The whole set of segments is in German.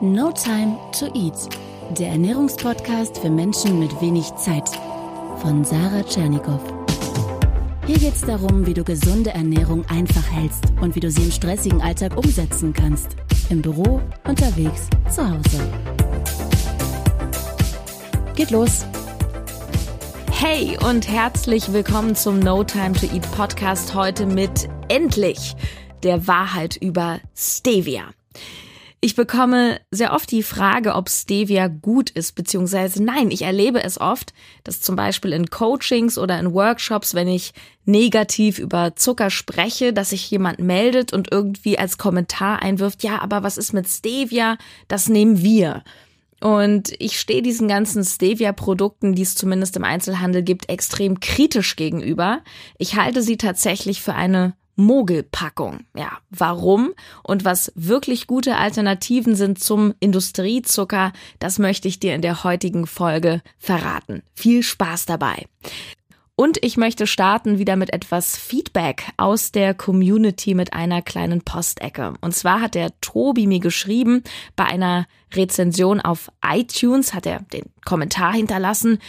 No Time to Eat, der Ernährungspodcast für Menschen mit wenig Zeit von Sarah Tschernikow. Hier geht es darum, wie du gesunde Ernährung einfach hältst und wie du sie im stressigen Alltag umsetzen kannst. Im Büro, unterwegs, zu Hause. Geht los! Hey und herzlich willkommen zum No Time to Eat Podcast heute mit endlich der Wahrheit über Stevia. Ich bekomme sehr oft die Frage, ob Stevia gut ist, beziehungsweise nein, ich erlebe es oft, dass zum Beispiel in Coachings oder in Workshops, wenn ich negativ über Zucker spreche, dass sich jemand meldet und irgendwie als Kommentar einwirft, ja, aber was ist mit Stevia? Das nehmen wir. Und ich stehe diesen ganzen Stevia-Produkten, die es zumindest im Einzelhandel gibt, extrem kritisch gegenüber. Ich halte sie tatsächlich für eine Mogelpackung. Ja, warum und was wirklich gute Alternativen sind zum Industriezucker, das möchte ich dir in der heutigen Folge verraten. Viel Spaß dabei. Und ich möchte starten wieder mit etwas Feedback aus der Community mit einer kleinen Postecke. Und zwar hat der Tobi mir geschrieben, bei einer Rezension auf iTunes hat er den Kommentar hinterlassen.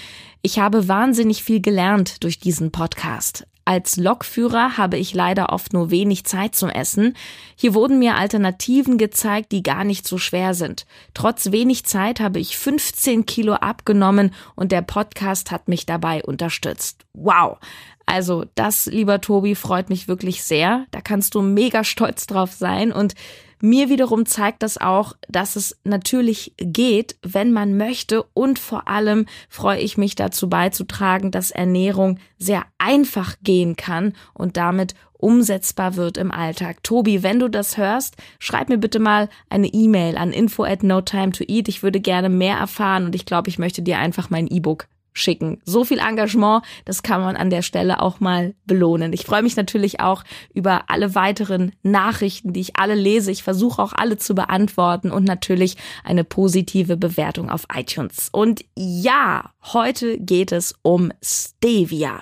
Ich habe wahnsinnig viel gelernt durch diesen Podcast. Als Lokführer habe ich leider oft nur wenig Zeit zum Essen. Hier wurden mir Alternativen gezeigt, die gar nicht so schwer sind. Trotz wenig Zeit habe ich 15 Kilo abgenommen und der Podcast hat mich dabei unterstützt. Wow! Also das, lieber Tobi, freut mich wirklich sehr. Da kannst du mega stolz drauf sein und mir wiederum zeigt das auch, dass es natürlich geht, wenn man möchte und vor allem freue ich mich dazu beizutragen, dass Ernährung sehr einfach gehen kann und damit umsetzbar wird im Alltag. Tobi, wenn du das hörst, schreib mir bitte mal eine E-Mail an info at no time to eat. Ich würde gerne mehr erfahren und ich glaube, ich möchte dir einfach mein E-Book schicken. So viel Engagement, das kann man an der Stelle auch mal belohnen. Ich freue mich natürlich auch über alle weiteren Nachrichten, die ich alle lese. Ich versuche auch alle zu beantworten und natürlich eine positive Bewertung auf iTunes. Und ja, heute geht es um Stevia.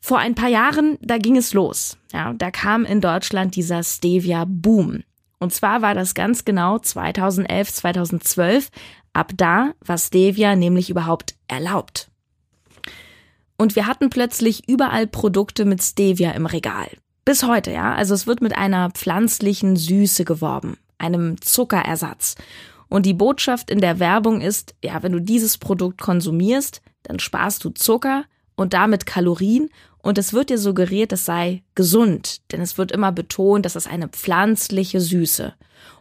Vor ein paar Jahren, da ging es los. Ja, da kam in Deutschland dieser Stevia-Boom. Und zwar war das ganz genau 2011, 2012, Ab da war Stevia nämlich überhaupt erlaubt. Und wir hatten plötzlich überall Produkte mit Stevia im Regal. Bis heute, ja. Also es wird mit einer pflanzlichen Süße geworben, einem Zuckerersatz. Und die Botschaft in der Werbung ist, ja, wenn du dieses Produkt konsumierst, dann sparst du Zucker und damit Kalorien und es wird dir suggeriert, es sei gesund, denn es wird immer betont, dass es eine pflanzliche Süße.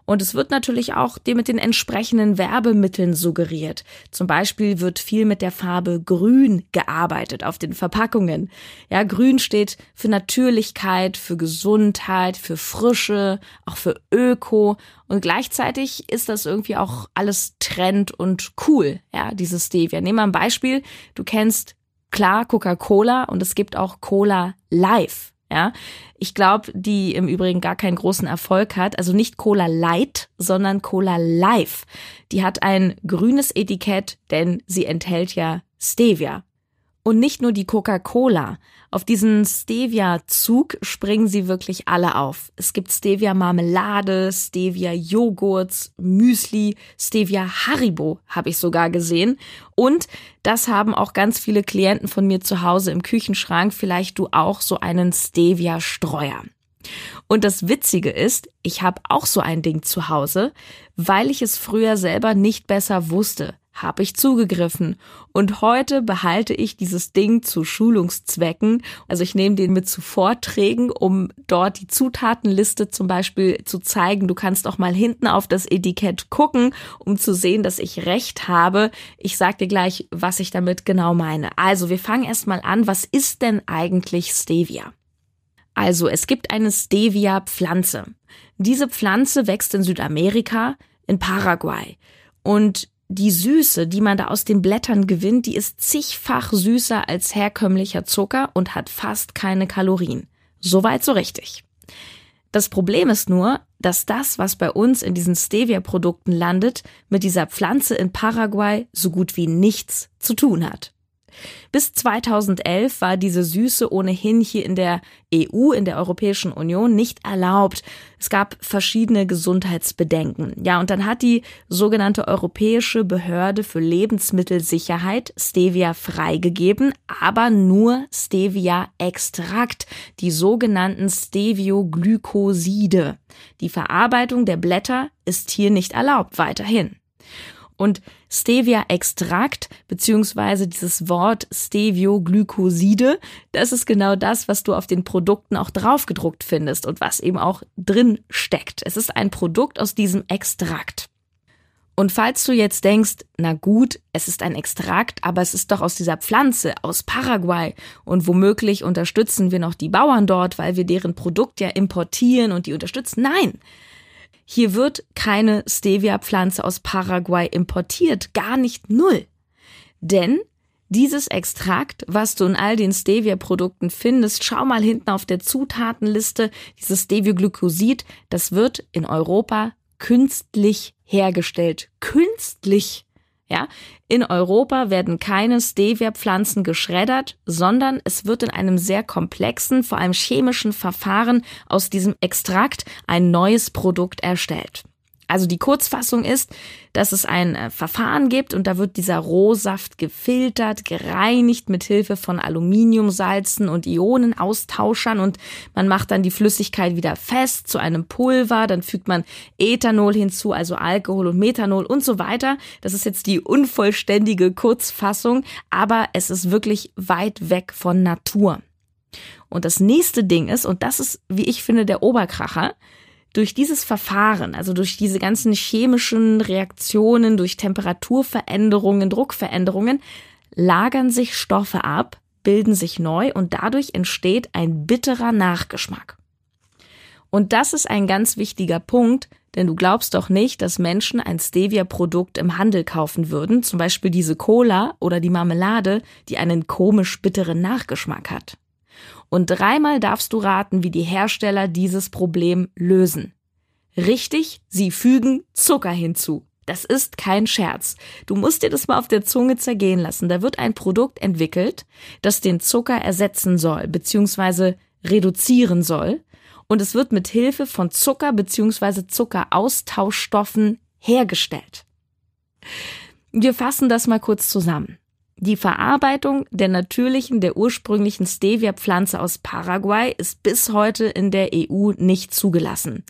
Und es wird natürlich auch dir mit den entsprechenden Werbemitteln suggeriert. Zum Beispiel wird viel mit der Farbe Grün gearbeitet auf den Verpackungen. Ja, Grün steht für Natürlichkeit, für Gesundheit, für Frische, auch für Öko. Und gleichzeitig ist das irgendwie auch alles Trend und cool. Ja, dieses Stevia. Nehmen wir ein Beispiel. Du kennst klar Coca-Cola und es gibt auch Cola Live. Ja, ich glaube, die im Übrigen gar keinen großen Erfolg hat. Also nicht Cola Light, sondern Cola Live. Die hat ein grünes Etikett, denn sie enthält ja Stevia. Und nicht nur die Coca-Cola. Auf diesen Stevia-Zug springen sie wirklich alle auf. Es gibt Stevia-Marmelade, Stevia-Joghurts, Müsli, Stevia-Haribo habe ich sogar gesehen. Und das haben auch ganz viele Klienten von mir zu Hause im Küchenschrank. Vielleicht du auch so einen Stevia-Streuer. Und das Witzige ist, ich habe auch so ein Ding zu Hause, weil ich es früher selber nicht besser wusste habe ich zugegriffen. Und heute behalte ich dieses Ding zu Schulungszwecken. Also ich nehme den mit zu Vorträgen, um dort die Zutatenliste zum Beispiel zu zeigen. Du kannst auch mal hinten auf das Etikett gucken, um zu sehen, dass ich recht habe. Ich sage dir gleich, was ich damit genau meine. Also wir fangen erstmal an. Was ist denn eigentlich Stevia? Also es gibt eine Stevia-Pflanze. Diese Pflanze wächst in Südamerika, in Paraguay. Und die Süße, die man da aus den Blättern gewinnt, die ist zigfach süßer als herkömmlicher Zucker und hat fast keine Kalorien. Soweit so richtig. Das Problem ist nur, dass das, was bei uns in diesen Stevia-Produkten landet, mit dieser Pflanze in Paraguay so gut wie nichts zu tun hat. Bis 2011 war diese Süße ohnehin hier in der EU, in der Europäischen Union nicht erlaubt. Es gab verschiedene Gesundheitsbedenken. Ja, und dann hat die sogenannte Europäische Behörde für Lebensmittelsicherheit Stevia freigegeben, aber nur Stevia-Extrakt, die sogenannten Stevioglykoside. Die Verarbeitung der Blätter ist hier nicht erlaubt, weiterhin. Und Stevia-Extrakt beziehungsweise dieses Wort Stevioglykoside, das ist genau das, was du auf den Produkten auch draufgedruckt findest und was eben auch drin steckt. Es ist ein Produkt aus diesem Extrakt. Und falls du jetzt denkst, na gut, es ist ein Extrakt, aber es ist doch aus dieser Pflanze, aus Paraguay und womöglich unterstützen wir noch die Bauern dort, weil wir deren Produkt ja importieren und die unterstützen. Nein, hier wird keine Stevia-Pflanze aus Paraguay importiert, gar nicht null. Denn dieses Extrakt, was du in all den Stevia-Produkten findest, schau mal hinten auf der Zutatenliste, dieses Stevioglycosid, das wird in Europa künstlich hergestellt. Künstlich. Ja, in Europa werden keine Stevia-Pflanzen geschreddert, sondern es wird in einem sehr komplexen, vor allem chemischen Verfahren aus diesem Extrakt ein neues Produkt erstellt. Also die Kurzfassung ist, dass es ein äh, Verfahren gibt und da wird dieser Rohsaft gefiltert, gereinigt mit Hilfe von Aluminiumsalzen und Ionenaustauschern und man macht dann die Flüssigkeit wieder fest zu einem Pulver, dann fügt man Ethanol hinzu, also Alkohol und Methanol und so weiter. Das ist jetzt die unvollständige Kurzfassung, aber es ist wirklich weit weg von Natur. Und das nächste Ding ist, und das ist, wie ich finde, der Oberkracher, durch dieses Verfahren, also durch diese ganzen chemischen Reaktionen, durch Temperaturveränderungen, Druckveränderungen, lagern sich Stoffe ab, bilden sich neu und dadurch entsteht ein bitterer Nachgeschmack. Und das ist ein ganz wichtiger Punkt, denn du glaubst doch nicht, dass Menschen ein Stevia-Produkt im Handel kaufen würden, zum Beispiel diese Cola oder die Marmelade, die einen komisch bitteren Nachgeschmack hat. Und dreimal darfst du raten, wie die Hersteller dieses Problem lösen. Richtig, sie fügen Zucker hinzu. Das ist kein Scherz. Du musst dir das mal auf der Zunge zergehen lassen. Da wird ein Produkt entwickelt, das den Zucker ersetzen soll, beziehungsweise reduzieren soll. Und es wird mit Hilfe von Zucker beziehungsweise Zuckeraustauschstoffen hergestellt. Wir fassen das mal kurz zusammen. Die Verarbeitung der natürlichen, der ursprünglichen Stevia-Pflanze aus Paraguay ist bis heute in der EU nicht zugelassen.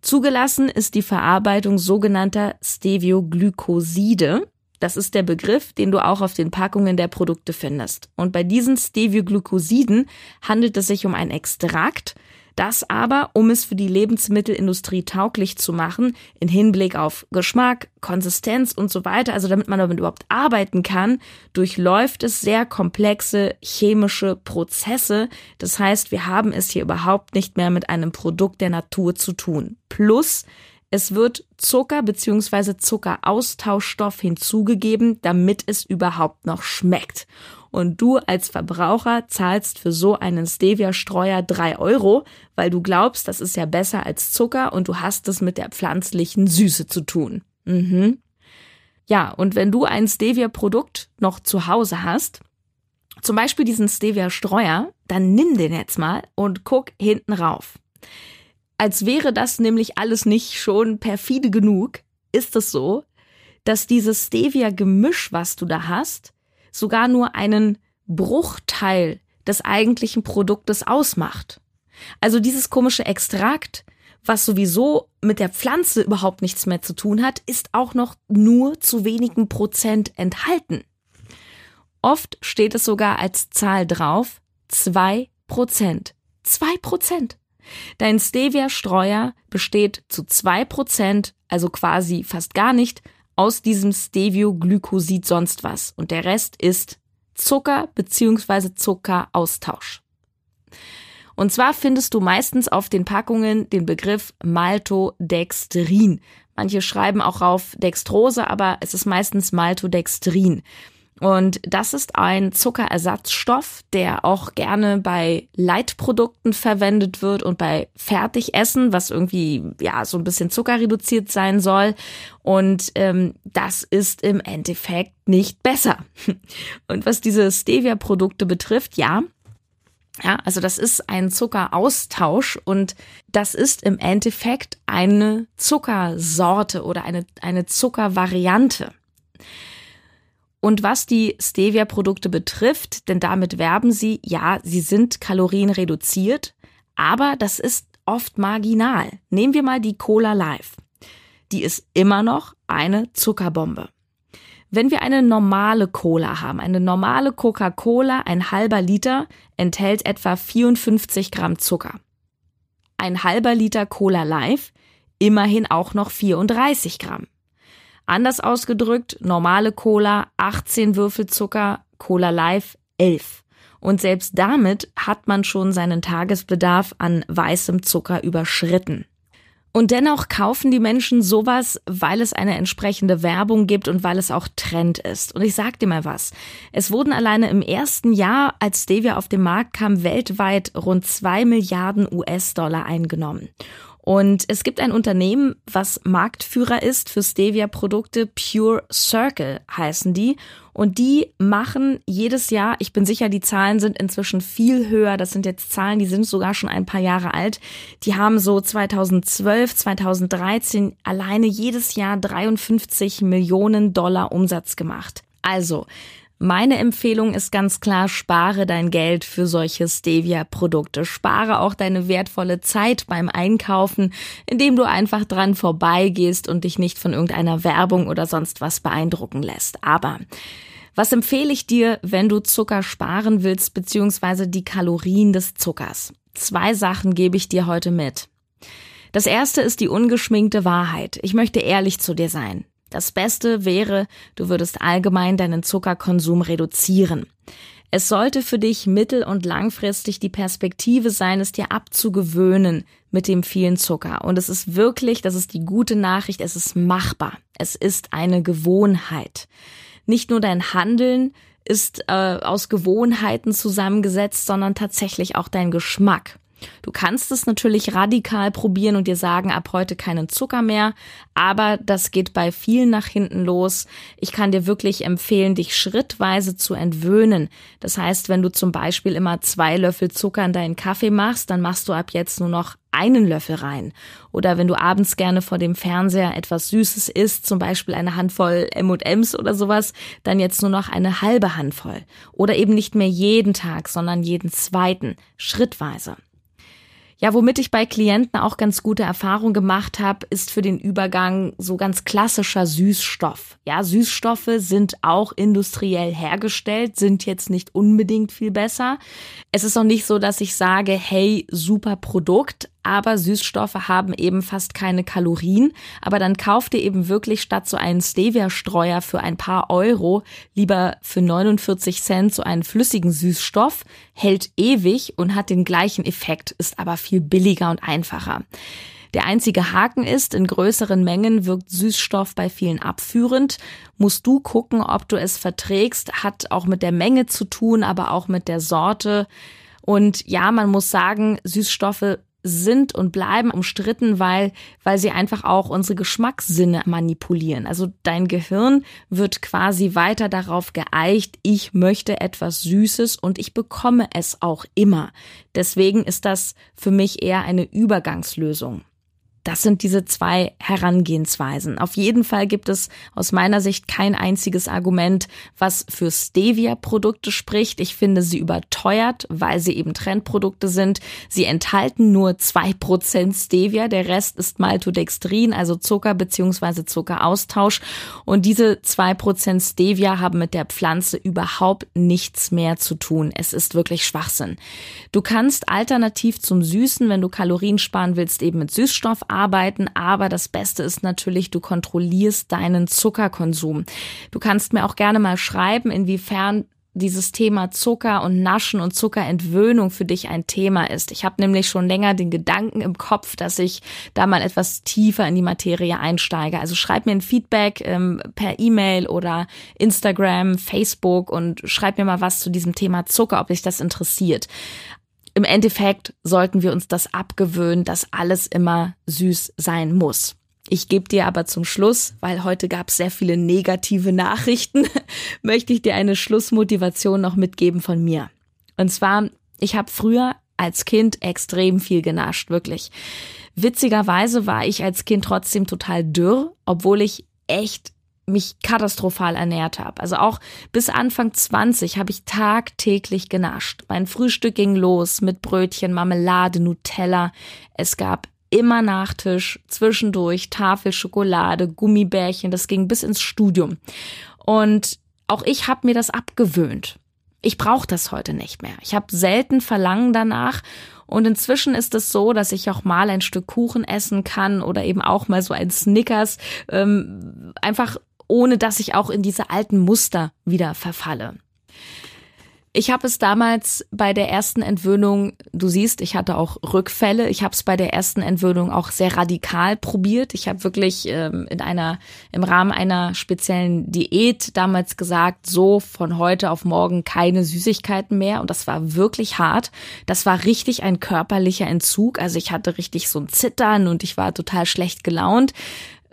Zugelassen ist die Verarbeitung sogenannter Stevioglykoside. Das ist der Begriff, den du auch auf den Packungen der Produkte findest. Und bei diesen Stevioglykosiden handelt es sich um ein Extrakt, das aber, um es für die Lebensmittelindustrie tauglich zu machen, in Hinblick auf Geschmack, Konsistenz und so weiter, also damit man damit überhaupt arbeiten kann, durchläuft es sehr komplexe chemische Prozesse. Das heißt, wir haben es hier überhaupt nicht mehr mit einem Produkt der Natur zu tun. Plus, es wird Zucker bzw. Zuckeraustauschstoff hinzugegeben, damit es überhaupt noch schmeckt und du als Verbraucher zahlst für so einen Stevia-Streuer drei Euro, weil du glaubst, das ist ja besser als Zucker und du hast es mit der pflanzlichen Süße zu tun. Mhm. Ja, und wenn du ein Stevia-Produkt noch zu Hause hast, zum Beispiel diesen Stevia-Streuer, dann nimm den jetzt mal und guck hinten rauf. Als wäre das nämlich alles nicht schon perfide genug, ist es so, dass dieses Stevia-Gemisch, was du da hast, sogar nur einen Bruchteil des eigentlichen Produktes ausmacht. Also dieses komische Extrakt, was sowieso mit der Pflanze überhaupt nichts mehr zu tun hat, ist auch noch nur zu wenigen Prozent enthalten. Oft steht es sogar als Zahl drauf, zwei Prozent. Zwei Prozent. Dein Stevia-Streuer besteht zu zwei Prozent, also quasi fast gar nicht, aus diesem Stevioglycosid sonst was und der Rest ist Zucker bzw. Zuckeraustausch. Und zwar findest du meistens auf den Packungen den Begriff Maltodextrin. Manche schreiben auch auf Dextrose, aber es ist meistens Maltodextrin. Und das ist ein Zuckerersatzstoff, der auch gerne bei Leitprodukten verwendet wird und bei Fertigessen, was irgendwie ja so ein bisschen zuckerreduziert sein soll. Und ähm, das ist im Endeffekt nicht besser. Und was diese Stevia-Produkte betrifft, ja, ja, also das ist ein Zuckeraustausch und das ist im Endeffekt eine Zuckersorte oder eine, eine Zuckervariante. Und was die Stevia-Produkte betrifft, denn damit werben sie, ja, sie sind kalorienreduziert, aber das ist oft marginal. Nehmen wir mal die Cola Live. Die ist immer noch eine Zuckerbombe. Wenn wir eine normale Cola haben, eine normale Coca-Cola, ein halber Liter, enthält etwa 54 Gramm Zucker. Ein halber Liter Cola Live, immerhin auch noch 34 Gramm. Anders ausgedrückt, normale Cola 18 Würfel Zucker, Cola Live 11. Und selbst damit hat man schon seinen Tagesbedarf an weißem Zucker überschritten. Und dennoch kaufen die Menschen sowas, weil es eine entsprechende Werbung gibt und weil es auch Trend ist. Und ich sag dir mal was. Es wurden alleine im ersten Jahr, als Stevia auf den Markt kam, weltweit rund zwei Milliarden US-Dollar eingenommen. Und es gibt ein Unternehmen, was Marktführer ist für Stevia-Produkte. Pure Circle heißen die. Und die machen jedes Jahr, ich bin sicher, die Zahlen sind inzwischen viel höher. Das sind jetzt Zahlen, die sind sogar schon ein paar Jahre alt. Die haben so 2012, 2013 alleine jedes Jahr 53 Millionen Dollar Umsatz gemacht. Also, meine Empfehlung ist ganz klar, spare dein Geld für solche Stevia-Produkte. Spare auch deine wertvolle Zeit beim Einkaufen, indem du einfach dran vorbeigehst und dich nicht von irgendeiner Werbung oder sonst was beeindrucken lässt. Aber was empfehle ich dir, wenn du Zucker sparen willst, beziehungsweise die Kalorien des Zuckers? Zwei Sachen gebe ich dir heute mit. Das erste ist die ungeschminkte Wahrheit. Ich möchte ehrlich zu dir sein. Das Beste wäre, du würdest allgemein deinen Zuckerkonsum reduzieren. Es sollte für dich mittel- und langfristig die Perspektive sein, es dir abzugewöhnen mit dem vielen Zucker. Und es ist wirklich, das ist die gute Nachricht, es ist machbar. Es ist eine Gewohnheit. Nicht nur dein Handeln ist äh, aus Gewohnheiten zusammengesetzt, sondern tatsächlich auch dein Geschmack. Du kannst es natürlich radikal probieren und dir sagen, ab heute keinen Zucker mehr, aber das geht bei vielen nach hinten los. Ich kann dir wirklich empfehlen, dich schrittweise zu entwöhnen. Das heißt, wenn du zum Beispiel immer zwei Löffel Zucker in deinen Kaffee machst, dann machst du ab jetzt nur noch einen Löffel rein. Oder wenn du abends gerne vor dem Fernseher etwas Süßes isst, zum Beispiel eine Handvoll M&Ms oder sowas, dann jetzt nur noch eine halbe Handvoll. Oder eben nicht mehr jeden Tag, sondern jeden zweiten, schrittweise. Ja, womit ich bei Klienten auch ganz gute Erfahrungen gemacht habe, ist für den Übergang so ganz klassischer Süßstoff. Ja, Süßstoffe sind auch industriell hergestellt, sind jetzt nicht unbedingt viel besser. Es ist auch nicht so, dass ich sage, hey, super Produkt, aber Süßstoffe haben eben fast keine Kalorien. Aber dann kauft ihr eben wirklich statt so einen Stevia-Streuer für ein paar Euro lieber für 49 Cent so einen flüssigen Süßstoff, hält ewig und hat den gleichen Effekt, ist aber viel billiger und einfacher. Der einzige Haken ist, in größeren Mengen wirkt Süßstoff bei vielen abführend. Musst du gucken, ob du es verträgst, hat auch mit der Menge zu tun, aber auch mit der Sorte. Und ja, man muss sagen, Süßstoffe sind und bleiben umstritten, weil, weil sie einfach auch unsere Geschmackssinne manipulieren. Also dein Gehirn wird quasi weiter darauf geeicht, ich möchte etwas Süßes und ich bekomme es auch immer. Deswegen ist das für mich eher eine Übergangslösung. Das sind diese zwei Herangehensweisen. Auf jeden Fall gibt es aus meiner Sicht kein einziges Argument, was für Stevia-Produkte spricht. Ich finde sie überteuert, weil sie eben Trendprodukte sind. Sie enthalten nur zwei Prozent Stevia, der Rest ist Maltodextrin, also Zucker beziehungsweise Zuckeraustausch. Und diese zwei Prozent Stevia haben mit der Pflanze überhaupt nichts mehr zu tun. Es ist wirklich Schwachsinn. Du kannst alternativ zum Süßen, wenn du Kalorien sparen willst, eben mit Süßstoff arbeiten, aber das Beste ist natürlich, du kontrollierst deinen Zuckerkonsum. Du kannst mir auch gerne mal schreiben, inwiefern dieses Thema Zucker und Naschen und Zuckerentwöhnung für dich ein Thema ist. Ich habe nämlich schon länger den Gedanken im Kopf, dass ich da mal etwas tiefer in die Materie einsteige. Also schreib mir ein Feedback ähm, per E-Mail oder Instagram, Facebook und schreib mir mal was zu diesem Thema Zucker, ob dich das interessiert. Im Endeffekt sollten wir uns das abgewöhnen, dass alles immer süß sein muss. Ich gebe dir aber zum Schluss, weil heute gab es sehr viele negative Nachrichten, möchte ich dir eine Schlussmotivation noch mitgeben von mir. Und zwar, ich habe früher als Kind extrem viel genascht, wirklich. Witzigerweise war ich als Kind trotzdem total dürr, obwohl ich echt mich katastrophal ernährt habe. Also auch bis Anfang 20 habe ich tagtäglich genascht. Mein Frühstück ging los mit Brötchen, Marmelade, Nutella. Es gab immer Nachtisch, zwischendurch Tafel Schokolade, Gummibärchen, das ging bis ins Studium. Und auch ich habe mir das abgewöhnt. Ich brauche das heute nicht mehr. Ich habe selten Verlangen danach und inzwischen ist es so, dass ich auch mal ein Stück Kuchen essen kann oder eben auch mal so ein Snickers, ähm, einfach ohne dass ich auch in diese alten Muster wieder verfalle. Ich habe es damals bei der ersten Entwöhnung, du siehst, ich hatte auch Rückfälle. Ich habe es bei der ersten Entwöhnung auch sehr radikal probiert. Ich habe wirklich ähm, in einer im Rahmen einer speziellen Diät damals gesagt, so von heute auf morgen keine Süßigkeiten mehr und das war wirklich hart. Das war richtig ein körperlicher Entzug, also ich hatte richtig so ein Zittern und ich war total schlecht gelaunt.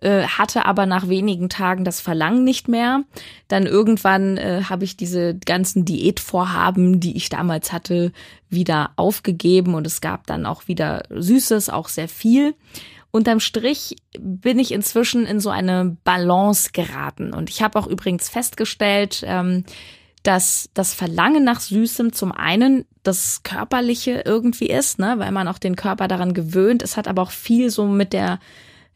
Äh, hatte aber nach wenigen Tagen das Verlangen nicht mehr. Dann irgendwann äh, habe ich diese ganzen Diätvorhaben, die ich damals hatte, wieder aufgegeben und es gab dann auch wieder Süßes, auch sehr viel. Unterm Strich bin ich inzwischen in so eine Balance geraten. Und ich habe auch übrigens festgestellt, ähm, dass das Verlangen nach Süßem zum einen das Körperliche irgendwie ist, ne, weil man auch den Körper daran gewöhnt. Es hat aber auch viel so mit der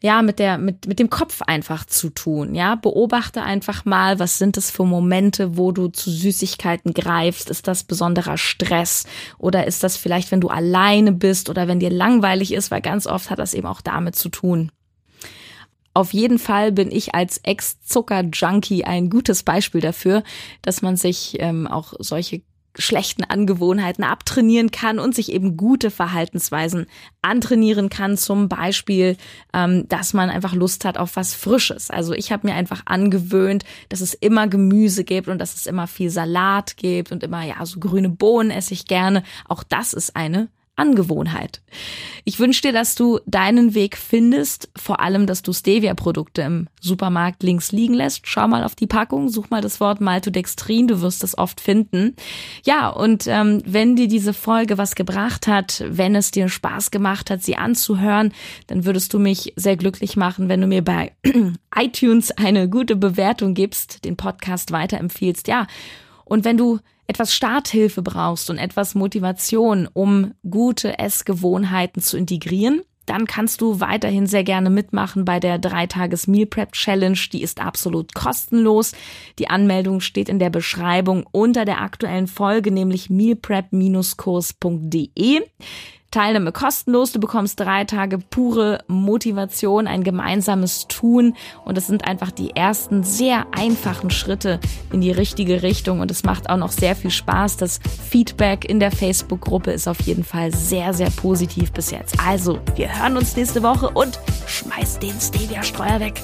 ja, mit der, mit, mit dem Kopf einfach zu tun, ja. Beobachte einfach mal, was sind es für Momente, wo du zu Süßigkeiten greifst? Ist das besonderer Stress? Oder ist das vielleicht, wenn du alleine bist oder wenn dir langweilig ist? Weil ganz oft hat das eben auch damit zu tun. Auf jeden Fall bin ich als Ex-Zucker-Junkie ein gutes Beispiel dafür, dass man sich ähm, auch solche schlechten Angewohnheiten abtrainieren kann und sich eben gute Verhaltensweisen antrainieren kann. Zum Beispiel, ähm, dass man einfach Lust hat auf was Frisches. Also ich habe mir einfach angewöhnt, dass es immer Gemüse gibt und dass es immer viel Salat gibt und immer, ja, so grüne Bohnen esse ich gerne. Auch das ist eine Angewohnheit. Ich wünsche dir, dass du deinen Weg findest, vor allem, dass du Stevia-Produkte im Supermarkt links liegen lässt. Schau mal auf die Packung, such mal das Wort Maltodextrin, du wirst es oft finden. Ja, und ähm, wenn dir diese Folge was gebracht hat, wenn es dir Spaß gemacht hat, sie anzuhören, dann würdest du mich sehr glücklich machen, wenn du mir bei iTunes eine gute Bewertung gibst, den Podcast weiterempfiehlst. Ja, und wenn du etwas Starthilfe brauchst und etwas Motivation, um gute Essgewohnheiten zu integrieren, dann kannst du weiterhin sehr gerne mitmachen bei der 3-Tages Meal Prep Challenge. Die ist absolut kostenlos. Die Anmeldung steht in der Beschreibung unter der aktuellen Folge, nämlich mealprep-kurs.de. Teilnahme kostenlos. Du bekommst drei Tage pure Motivation, ein gemeinsames Tun. Und es sind einfach die ersten sehr einfachen Schritte in die richtige Richtung. Und es macht auch noch sehr viel Spaß. Das Feedback in der Facebook-Gruppe ist auf jeden Fall sehr, sehr positiv bis jetzt. Also, wir hören uns nächste Woche und schmeiß den Stevia-Streuer weg.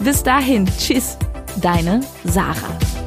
Bis dahin, tschüss, deine Sarah.